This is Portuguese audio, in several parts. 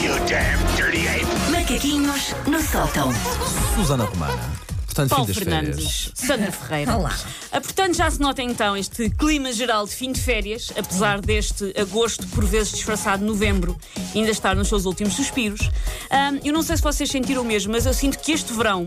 you damn dirty ape! Macaquinhos no sótão. Susana Romana. Portanto, Paulo fim das Fernandes, férias. Sandra Ferreira. Olá. Ah, portanto, já se nota então este clima geral de fim de férias, apesar deste agosto, por vezes disfarçado de novembro, ainda estar nos seus últimos suspiros. Ah, eu não sei se vocês sentiram o mesmo, mas eu sinto que este verão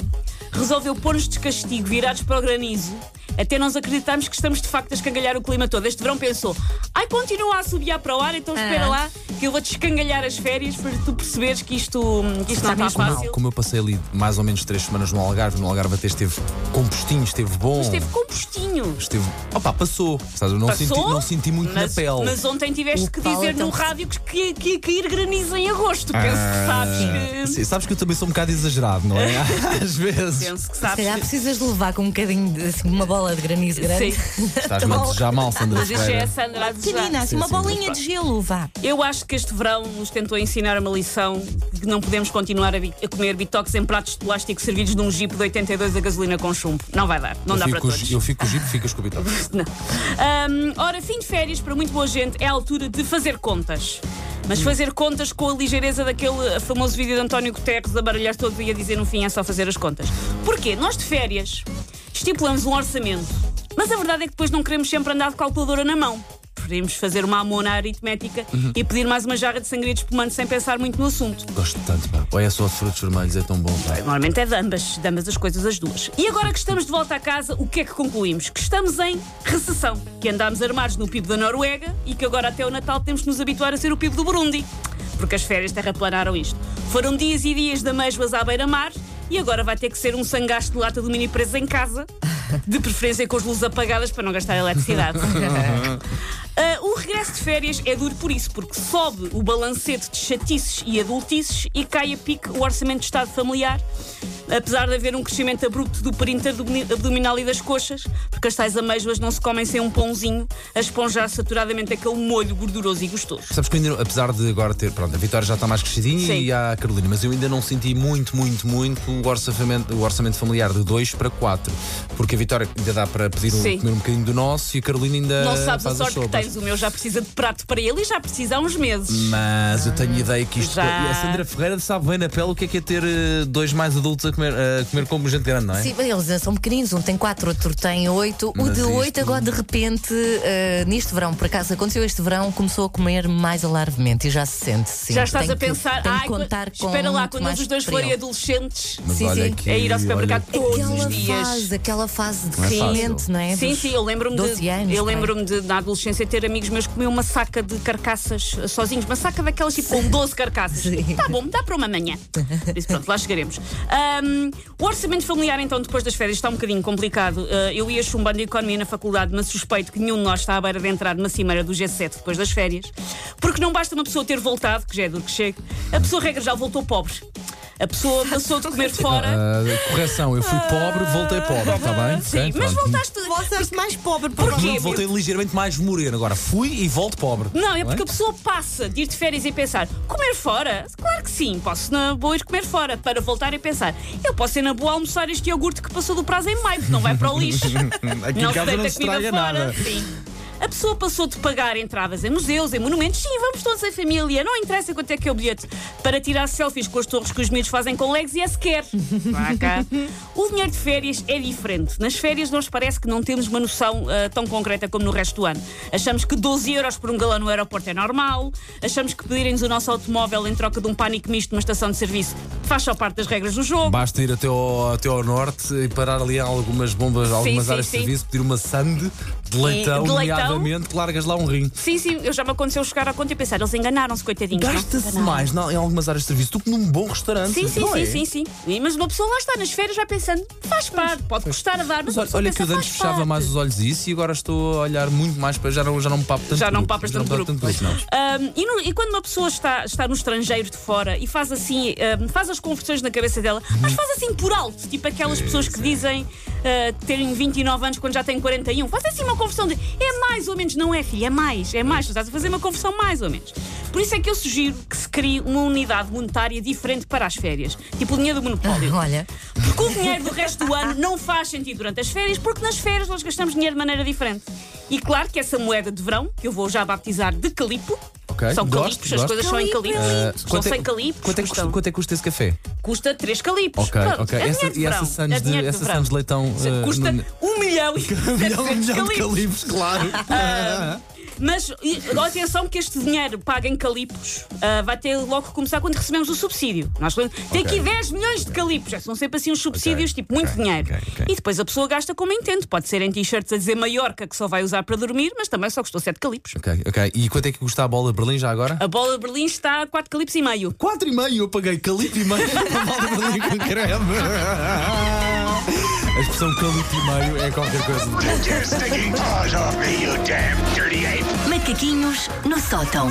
resolveu pôr-nos de castigo, virados para o granizo, até nós acreditamos que estamos de facto a escangalhar o clima todo. Este verão pensou, ai, continua a subiar para o ar, então espera Ah. lá que eu vou-te escangalhar as férias para tu perceberes que isto, que isto não está fácil. Como eu passei ali mais ou menos três semanas no Algarve, no Algarve até esteve compostinho, esteve bom. Esteve compostinho. Esteve. Opa, passou. Sabes, eu não, Passou, senti, não senti muito mas, na pele. Mas ontem tiveste O que dizer então- no rádio que, que, que cair granizo em agosto. Penso que sabes que. Ah, Sim, sabes que eu também sou um bocado exagerado, não é? Às vezes. Penso que Se sabes. calhar que- precisas de levar com um bocadinho de assim, uma bola de granizo grande. Sim. Estás-me a desejar mal, Sandra Mas é a Ferreira. Sandra a desejar. Pequenina, assim, Sim, uma sim. bolinha de gelo, vá. Eu acho que este verão nos tentou ensinar uma lição de que não podemos continuar a, bi- a comer bitoques em pratos de plástico servidos de um jeep de 82 a gasolina com chumbo. Não vai dar. Não Eu dá para fico, todos. eu fico com o jeep, ficas com o bitoque. Não. Ahm, ora, fim de férias para muito boa gente é a altura de fazer contas. Mas fazer contas com a ligeireza daquele famoso vídeo de António Guterres a baralhar todo e a dizer no fim é só fazer as contas. Porquê? Nós de férias estipulamos um orçamento, mas a verdade é que depois não queremos sempre andar de calculadora na mão. Preferimos fazer uma amona aritmética e pedir mais uma jarra de sangria de espumante sem pensar muito no assunto. Gosto tanto, pá. Ou é só de frutos vermelhos, é tão bom, pá. Normalmente é de ambas, de ambas as coisas, as duas. E agora que estamos de volta a casa, o que é que concluímos? Que estamos em recessão, que andámos armados no PIB da Noruega e que agora até o Natal temos que nos habituar a ser o PIB do Burundi. Porque as férias terraplanaram isto. Foram dias e dias de amêijoas à beira-mar e agora vai ter que ser um sangaste de lata de mini preso em casa, de preferência com as luzes apagadas para não gastar eletricidade. Ah, o regresso de férias é duro por isso, porque sobe o balancete de chatices e adultices e cai a pique o orçamento de Estado familiar, apesar de haver um crescimento abrupto do perímetro abdomi- abdominal e das coxas, porque as tais amêijoas não se comem sem um pãozinho a esponjar saturadamente aquele molho gorduroso e gostoso. Sabes que ainda, apesar de agora ter, pronto, a Vitória já está mais crescidinha Sim. e há a Carolina, mas eu ainda não senti muito, muito, muito o orçamento, o orçamento familiar de 2 para 4. Porque a Vitória ainda dá para pedir um, Sim. comer um bocadinho do nosso e a Carolina ainda. não sabes a sorte que tens, o meu já precisa de prato para ele e já precisa há uns meses. Mas eu tenho ideia que isto. Já. E a Sandra Ferreira sabe bem na pele o que é que é ter eh, dois mais adultos a comer, a comer como gente grande, não é? Sim, eles são pequeninos, um tem quatro, outro tem oito. O Mas de isto- oito, agora de repente, eh, neste verão, por acaso aconteceu este verão, começou a comer mais alarvemente e já se sente. Sim, já estás Tem a pensar, que ai, contar com espera lá, quando os dois forem adolescentes. Mas Sim, sim. que. É ir ao supermercado olha- todos Aquela os dias. fase, aquela fase de Não é crescimento, não é? Sim, sim, eu lembro-me 12 de, anos, eu pai. lembro-me de, na adolescência, ter amigos meus que comiam uma saca de carcaças eh, sozinhos, uma saca daquelas tipo com 12 carcaças. Sim. Tá bom, dá para uma manhã. Disse, pronto, lá chegaremos. Ahm, o orçamento familiar, então, depois das férias, está um bocadinho complicado. Ah, eu ia chumbando economia na faculdade, mas suspeito que nenhum de nós está à beira de entrar numa cimeira do G7 depois das férias. Porque não basta uma pessoa ter voltado, que já é duro que chegue, a pessoa, regra, já voltou pobre. A pessoa passou de comer fora. Ah, correção, eu fui pobre, voltei pobre, está bem? Sim, Ok, mas pronto. voltaste. Voltaste mais pobre Porquê? Voltei ligeiramente mais moreno. Agora fui e volto pobre. Não, é porque a pessoa passa de ir de férias e pensar comer fora? Claro que sim, posso na boa ir comer fora. Para voltar e pensar, eu posso ir na boa almoçar este iogurte que passou do prazo em maio, porque não vai para o lixo. Aqui não em casa se não deita se comida estraga fora. nada. Sim. A pessoa passou de pagar entradas em museus, em monumentos, sim, vamos todos em família, não interessa quanto é que é o bilhete, para tirar selfies com as torres que os miúdos fazem com legs e é sequer. Vá cá. O dinheiro de férias é diferente. Nas férias nós parece que não temos uma noção ah, tão concreta como no resto do ano. Achamos que 12 euros por um galão no aeroporto é normal, achamos que pedirem-nos o nosso automóvel em troca de um pânico misto numa estação de serviço faz só parte das regras do jogo. Basta ir até ao, até ao norte e parar ali algumas bombas, algumas sim, áreas de sim. serviço, pedir uma sande de leitão, de leitão? Nomeadamente, que largas lá um rim. Sim, sim, eu já me aconteceu chegar à conta e pensar, eles enganaram-se, coitadinhos. Gasta-se mais não, em algumas áreas de serviço do que num bom restaurante. Sim, sim, sim, é? sim, sim. E, Mas uma pessoa lá está nas férias vai pensando, faz parte, pode custar a dar, mas, Mas olha, pensa, que eu antes fechava parte. mais os olhos a isso e agora estou a olhar muito mais para. Já não, já não me papo tanto Já não grupo, papas tanto grupo. não. Ahm, e, no- e quando uma pessoa está, está no estrangeiro de fora e faz assim, ahm, faz as conversões na cabeça dela, mas faz assim por alto, tipo aquelas pessoas que dizem ah, terem 29 anos quando já têm 41, faz assim uma conversão de é mais ou menos, não é filho, é mais, é mais, tu estás a fazer uma conversão mais ou menos. Por isso é que eu sugiro que se crie uma unidade monetária diferente para as férias, tipo o dinheiro do monopólio. Olha, Porque o dinheiro do resto do ano não faz sentido durante as férias, porque nas férias nós gastamos dinheiro de maneira diferente. E claro que essa moeda de verão, que eu vou já batizar de calipo, Ok, São gosto, calipos, as gosto. coisas são em calipos. Ah, São sem calipos. quanto, é que custa, custam- quanto é que custa esse café? Custa 3 calipos. Ok, Pronto, ok. É Essa, dinheiro de e verão. essa Sands é de, dinheiro essa de verão. Sands de leitão. ah, Custa no- 1 milhão e um milhão, um 700 milhão de calipos. calipos, claro. Mas e, atenção que este dinheiro pago em calipos ah, vai ter logo que começar quando recebemos o subsídio. Nós tem Ok. aqui 10 milhões de calipos. Já São sempre assim uns subsídios, Ok, tipo muito ok, dinheiro. E depois a pessoa gasta como entende. Pode ser em t-shirts a dizer Maiorca que só vai usar para dormir, mas também só custou 7 calipos. ok, ok. E quanto é que custa a bola de Berlim já agora? A bola de Berlim está a 4 calipos e meio. 4 e meio, eu paguei calipo e meio a bola de Berlim com creme. A expressão calipo e meio é qualquer coisa. Macaquinhos no sótão.